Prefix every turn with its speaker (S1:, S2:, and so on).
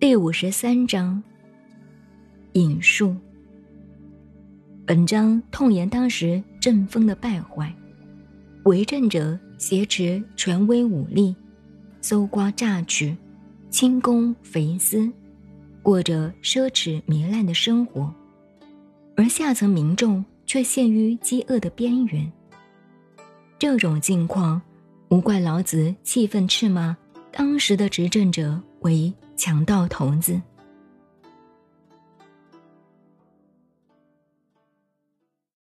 S1: 第五十三章。引述。本章痛言当时政风的败坏，为政者挟持权威武力，搜刮榨取，轻功肥私，过着奢侈糜烂的生活，而下层民众却陷于饥饿的边缘。这种境况，无怪老子气愤斥骂当时的执政者为强盗头子。